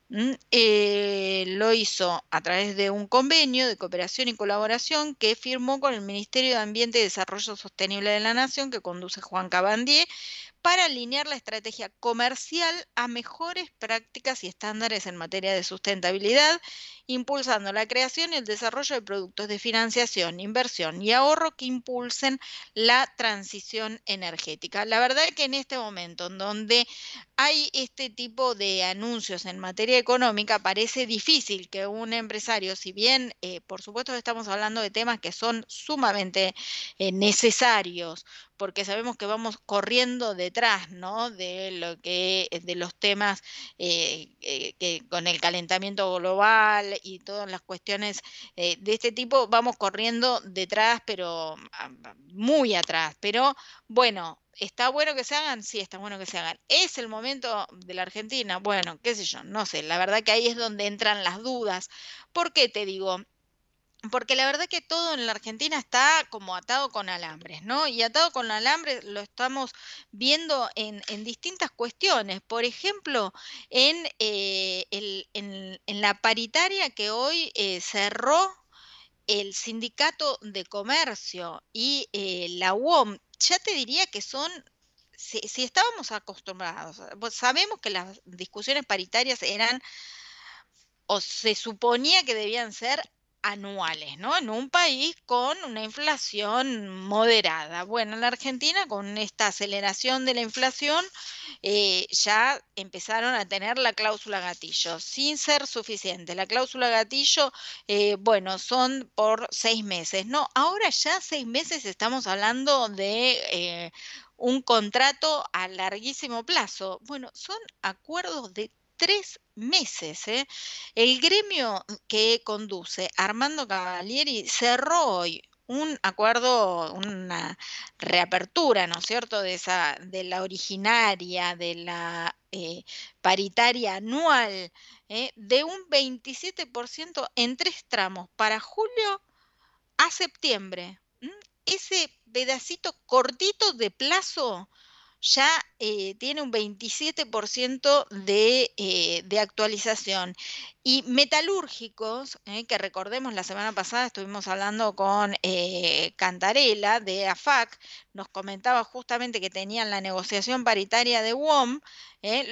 Mm, eh, lo hizo a través de un convenio de cooperación y colaboración que firmó con el Ministerio de Ambiente y Desarrollo Sostenible de la Nación, que conduce Juan Cabandier, para alinear la estrategia comercial a mejores prácticas y estándares en materia de sustentabilidad, impulsando la creación y el desarrollo de productos de financiación, inversión y ahorro que impulsen la transición energética. La verdad es que en este momento en donde hay este tipo de anuncios en materia económica, parece difícil que un empresario, si bien eh, por supuesto estamos hablando de temas que son sumamente eh, necesarios, porque sabemos que vamos corriendo ¿no? De lo que, de los temas eh, eh, que con el calentamiento global y todas las cuestiones eh, de este tipo, vamos corriendo detrás, pero ah, muy atrás. Pero bueno, ¿Está bueno que se hagan? Sí, está bueno que se hagan. ¿Es el momento de la Argentina? Bueno, qué sé yo, no sé. La verdad que ahí es donde entran las dudas. ¿Por qué te digo? Porque la verdad que todo en la Argentina está como atado con alambres, ¿no? Y atado con alambres lo estamos viendo en, distintas cuestiones. Por ejemplo, en, eh, la paritaria que hoy eh, cerró el sindicato de comercio y eh, la UOM, ya te diría que son si, si, estábamos acostumbrados, pues sabemos que las discusiones paritarias eran o se suponía que debían ser anuales, ¿no? En un país con una inflación moderada. Bueno, en la Argentina, con esta aceleración de la inflación, eh, ya empezaron a tener la cláusula gatillo, sin ser suficiente. La cláusula gatillo, eh, bueno, son por seis meses, ¿no? Ahora ya seis meses estamos hablando de... Eh, un contrato a larguísimo plazo. Bueno, son acuerdos de tres meses. ¿eh? El gremio que conduce Armando Cavalieri cerró hoy un acuerdo, una reapertura, ¿no es cierto?, de, esa, de la originaria, de la eh, paritaria anual, ¿eh? de un 27% en tres tramos, para julio a septiembre. Ese pedacito cortito de plazo ya eh, tiene un 27% de, eh, de, actualización. Y metalúrgicos, eh, que recordemos la semana pasada estuvimos hablando con Cantarela de AFAC, nos comentaba justamente que tenían la negociación paritaria de WOM,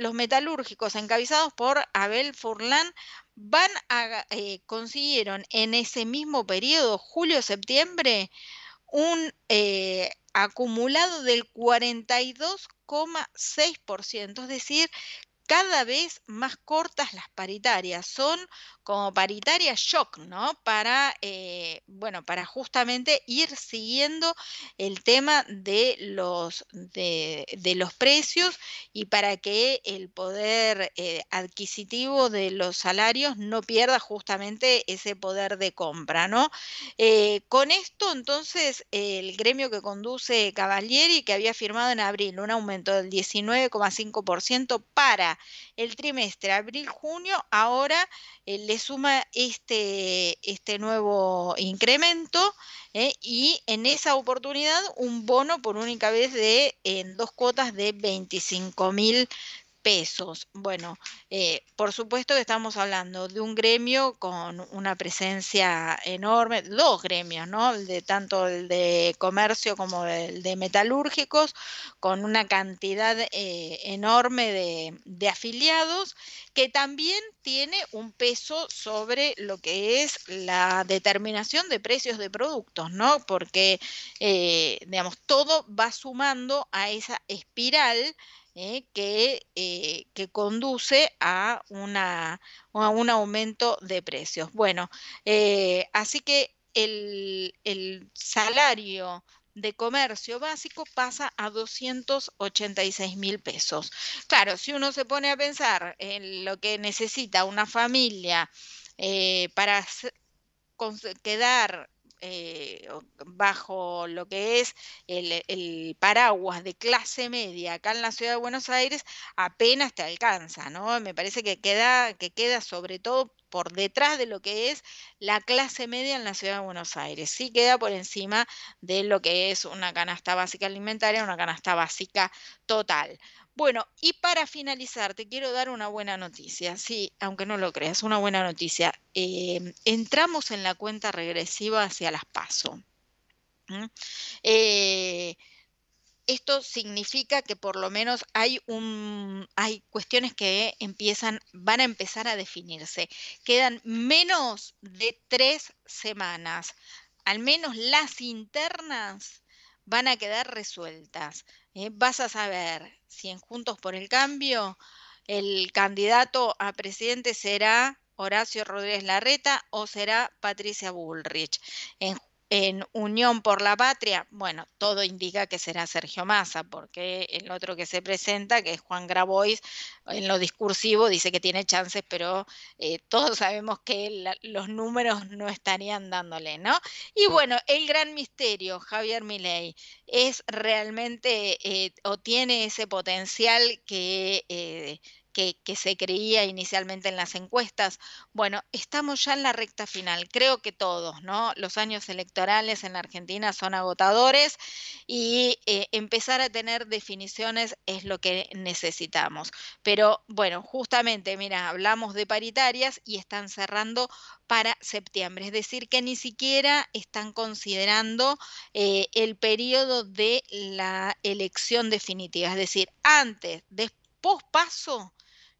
los metalúrgicos encabezados por Abel Furlan van consiguieron en ese mismo periodo, julio-septiembre, un acumulado del 42,6%, es decir, cada vez más cortas las paritarias, son como paritaria shock, ¿no? Para, eh, bueno, para justamente ir siguiendo el tema de los, de, los precios y para que el poder eh, adquisitivo de los salarios no pierda justamente ese poder de compra, ¿no? Eh, con esto, entonces, el gremio que conduce Cavalieri, que había firmado en abril un aumento del 19,5% para el trimestre abril-junio, ahora le suma este, este nuevo incremento ¿eh? y en esa oportunidad un bono por única vez de en dos cuotas de 25 mil pesos. Bueno, eh, por supuesto que estamos hablando de un gremio con una presencia enorme, dos gremios, ¿no? de tanto el de comercio como el de metalúrgicos, con una cantidad eh, enorme de, de, afiliados, que también tiene un peso sobre lo que es la determinación de precios de productos, ¿no? Porque, eh, digamos, todo va sumando a esa espiral ¿eh? que, eh, que, conduce a, una, a, un aumento de precios. Bueno, eh, así que el, el, salario de comercio básico pasa a 286 mil pesos. Claro, si uno se pone a pensar en lo que necesita una familia para quedar eh, bajo lo que es el, paraguas de clase media acá en la ciudad de Buenos Aires, apenas te alcanza, ¿no? Me parece que queda, que queda sobre todo por detrás de lo que es la clase media en la ciudad de Buenos Aires. Sí queda por encima de lo que es una canasta básica alimentaria, una canasta básica total. Bueno, y para finalizar, te quiero dar una buena noticia. Sí, aunque no lo creas, una buena noticia. Em, entramos en la cuenta regresiva hacia las PASO. Eh, esto significa que por lo menos hay un hay cuestiones que empiezan van a empezar a definirse quedan menos de tres semanas al menos las internas van a quedar resueltas ¿eh? vas a saber si en Juntos por el Cambio el candidato a presidente será Horacio Rodríguez Larreta o será Patricia Bullrich. En Unión por la Patria, bueno, todo indica que será Sergio Massa, porque el otro que se presenta, que es Juan Grabois, en lo discursivo dice que tiene chances, pero eh, todos sabemos que los números no estarían dándole, ¿no? Y bueno, el gran misterio, Javier Milei, es realmente eh, o tiene ese potencial que eh, que, se creía inicialmente en las encuestas. Bueno, estamos ya en la recta final, creo que todos, ¿no? Los años electorales en la Argentina son agotadores y eh, empezar a tener definiciones es lo que necesitamos. Pero bueno, justamente, mira, hablamos de paritarias y están cerrando para septiembre, es decir, que ni siquiera están considerando eh, el periodo de la elección definitiva, es decir, antes, después, paso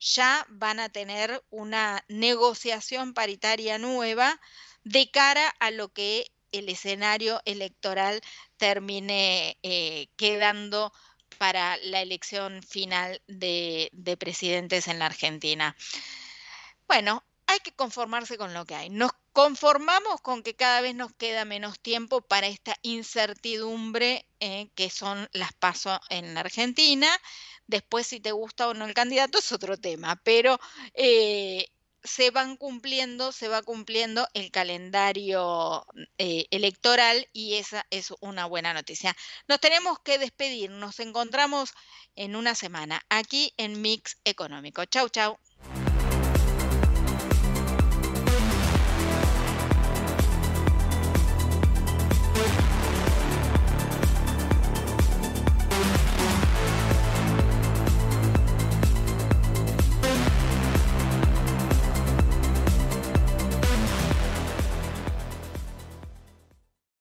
ya van a tener una negociación paritaria nueva de cara a lo que el escenario electoral termine eh, quedando para la elección final de, de, presidentes en la Argentina. Bueno, hay que conformarse con lo que hay. Conformamos con que cada vez nos queda menos tiempo para esta incertidumbre eh, que son las pasos en la Argentina. Después, si te gusta o no el candidato, es otro tema, pero eh, se van cumpliendo, se va cumpliendo el calendario eh, electoral y esa es una buena noticia. Nos tenemos que despedir, nos encontramos en una semana aquí en Mix Económico. Chau, chau.